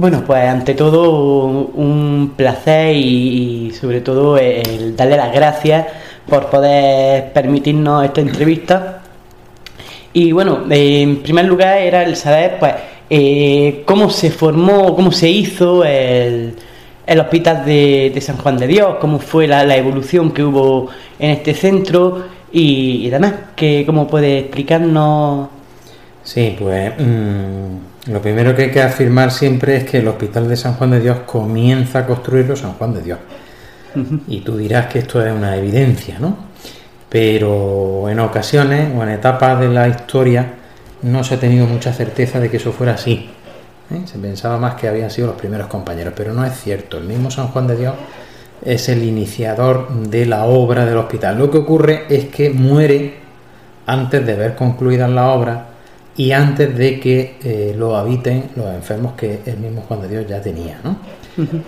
Bueno, pues ante todo un placer y, sobre todo el darle las gracias por poder permitirnos esta entrevista. Y bueno, en primer lugar era el saber pues eh, cómo se formó, cómo se hizo el, el hospital de, San Juan de Dios, cómo fue la, evolución que hubo en este centro y, demás. Que, ¿Cómo puede explicarnos? Sí, pues... Mm, lo primero que hay que afirmar siempre es que el Hospital de San Juan de Dios comienza a construirlo San Juan de Dios. Y tú dirás que esto es una evidencia, ¿no? Pero en ocasiones o en etapas de la historia no se ha tenido mucha certeza de que eso fuera así. ¿eh? Se pensaba más que habían sido los primeros compañeros, pero no es cierto. El mismo San Juan de Dios es el iniciador de la obra del hospital. Lo que ocurre es que muere antes de ver concluida la obra y antes de que eh, lo habiten los enfermos que el mismo Juan de Dios ya tenía. ¿no?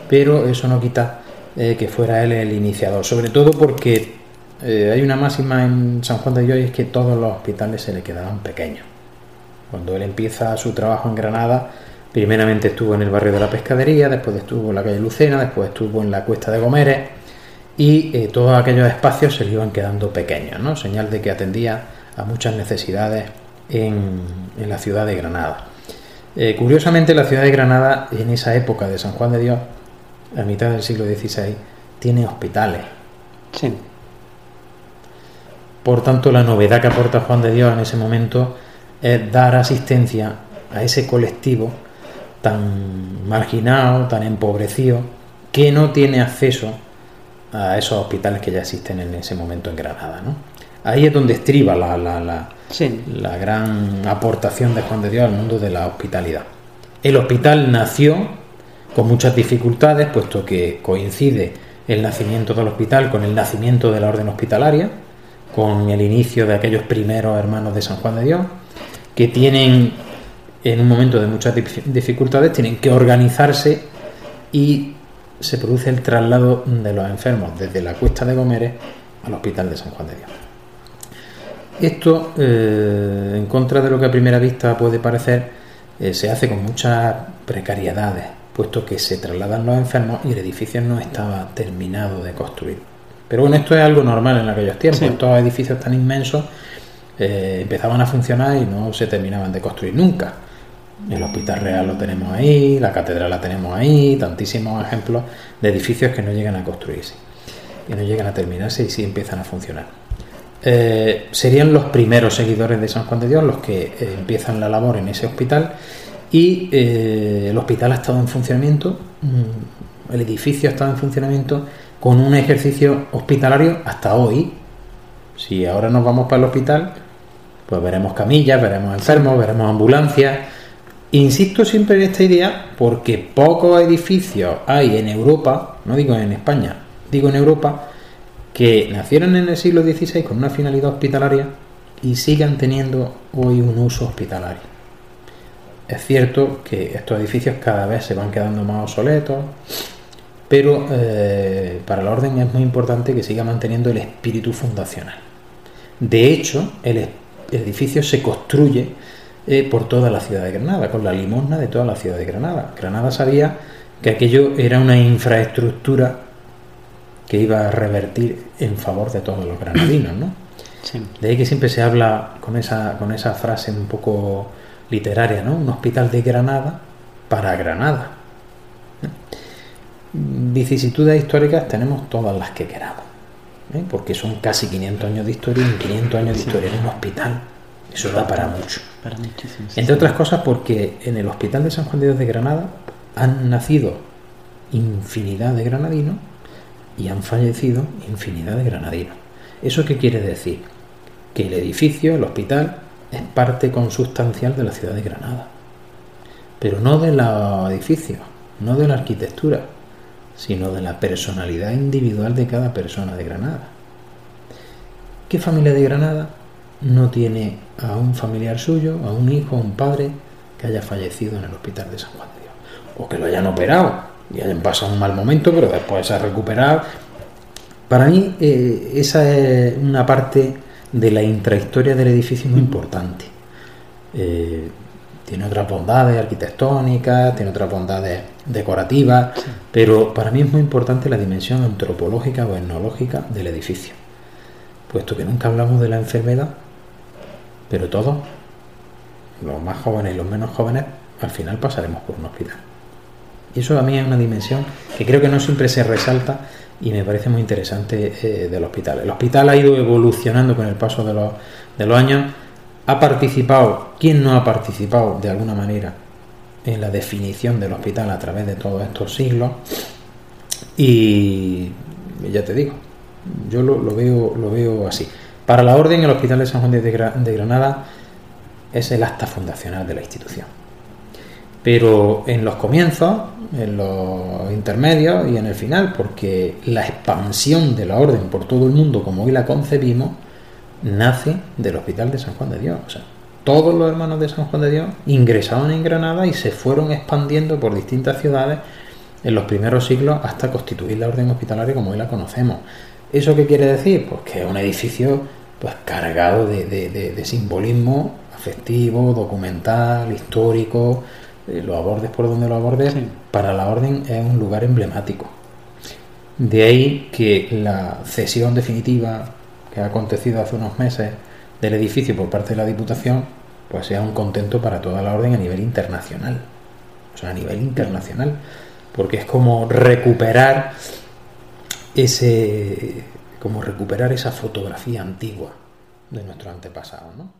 Pero eso no quita eh, que fuera él el iniciador, sobre todo porque eh, hay una máxima en San Juan de Dios y es que todos los hospitales se le quedaban pequeños. Cuando él empieza su trabajo en Granada, primeramente estuvo en el barrio de la Pescadería, después estuvo en la calle Lucena, después estuvo en la Cuesta de Gomeres y todos aquellos espacios se le iban quedando pequeños, ¿no? señal de que atendía a muchas necesidades en, la ciudad de Granada. Eh, curiosamente, la ciudad de Granada, en esa época de San Juan de Dios, a mitad del siglo XVI, tiene hospitales. Sí. Por tanto, la novedad que aporta Juan de Dios en ese momento es dar asistencia a ese colectivo tan marginado, tan empobrecido, que no tiene acceso a esos hospitales que ya existen en ese momento en Granada. ¿no? Ahí es donde estriba la, la gran aportación de Juan de Dios al mundo de la hospitalidad. El hospital nació con muchas dificultades, puesto que coincide el nacimiento del hospital con el nacimiento de la orden hospitalaria, con el inicio de aquellos primeros hermanos de San Juan de Dios, que tienen, en un momento de muchas dificultades, tienen que organizarse y se produce el traslado de los enfermos desde la Cuesta de Gómez al Hospital de San Juan de Dios. Esto, eh, en contra de lo que a primera vista puede parecer, eh, se hace con muchas precariedades, puesto que se trasladan los enfermos y el edificio no estaba terminado de construir. Pero bueno, esto es algo normal en aquellos tiempos. Estos edificios tan inmensos eh, empezaban a funcionar y no se terminaban de construir nunca. El Hospital Real lo tenemos ahí, la Catedral la tenemos ahí, tantísimos ejemplos de edificios que no llegan a construirse, que no llegan a terminarse y sí empiezan a funcionar. Eh, serían los primeros seguidores de San Juan de Dios los que eh, empiezan la labor en ese hospital y eh, el hospital ha estado en funcionamiento, mm, el edificio ha estado en funcionamiento con un ejercicio hospitalario hasta hoy. Si ahora nos vamos para el hospital, pues veremos camillas, veremos enfermos, veremos ambulancias. Insisto siempre en esta idea porque pocos edificios hay en Europa, no digo en España, digo en Europa, que nacieron en el siglo XVI con una finalidad hospitalaria y sigan teniendo hoy un uso hospitalario. Es cierto que estos edificios cada vez se van quedando más obsoletos, pero eh, para la orden es muy importante que siga manteniendo el espíritu fundacional. De hecho, el edificio se construye eh, por toda la ciudad de Granada, con la limosna de toda la ciudad de Granada. Granada sabía que aquello era una infraestructura que iba a revertir en favor de todos los granadinos, ¿no? De ahí que siempre se habla con esa, con esa frase un poco literaria, ¿no? Un hospital de Granada para Granada. Vicisitudes históricas tenemos todas las que queramos, ¿eh? porque son casi 500 años de historia y 500 años de historia en un hospital. Eso da para mucho. Para Entre otras cosas porque en el Hospital de San Juan de Dios de Granada han nacido infinidad de granadinos y han fallecido infinidad de granadinos. ¿Eso qué quiere decir? Que el edificio, el hospital, es parte consustancial de la ciudad de Granada. pero no de los edificios, no de la arquitectura, sino de la personalidad individual de cada persona de Granada. ¿Qué familia de Granada no tiene a un familiar suyo, a un hijo, a un padre que haya fallecido en el hospital de San Juan de Dios? O que lo hayan operado y hayan pasado un mal momento, pero después se ha recuperado. Para mí, eh, esa es una parte de la intrahistoria del edificio muy importante. Eh, tiene otras bondades arquitectónicas, tiene otras bondades decorativas, pero para mí es muy importante la dimensión antropológica o etnológica del edificio, puesto que nunca hablamos de la enfermedad, pero todos, los más jóvenes y los menos jóvenes, al final pasaremos por un hospital. Y eso a mí es una dimensión que creo que no siempre se resalta y me parece muy interesante eh, del hospital. El hospital ha ido evolucionando con el paso de los, de los años, ha participado, ¿quién no ha participado de alguna manera en la definición del hospital a través de todos estos siglos? Y ya te digo, yo lo, veo, lo veo así. Para la Orden, el Hospital de San Juan de Granada es el acta fundacional de la institución. Pero en los comienzos, en los intermedios y en el final, porque la expansión de la orden por todo el mundo, como hoy la concebimos, nace del Hospital de San Juan de Dios. O sea, todos los hermanos de San Juan de Dios ingresaban en Granada y se fueron expandiendo por distintas ciudades en los primeros siglos hasta constituir la orden hospitalaria como hoy la conocemos. ¿Eso qué quiere decir? Pues que es un edificio pues cargado de, simbolismo afectivo, documental, histórico, lo abordes por donde lo abordes, para la orden es un lugar emblemático. De ahí que la cesión definitiva que ha acontecido hace unos meses del edificio por parte de la Diputación, pues sea un contento para toda la orden a nivel internacional. O sea, a nivel internacional. Porque es como recuperar ese. como recuperar esa fotografía antigua de nuestro antepasado, ¿no?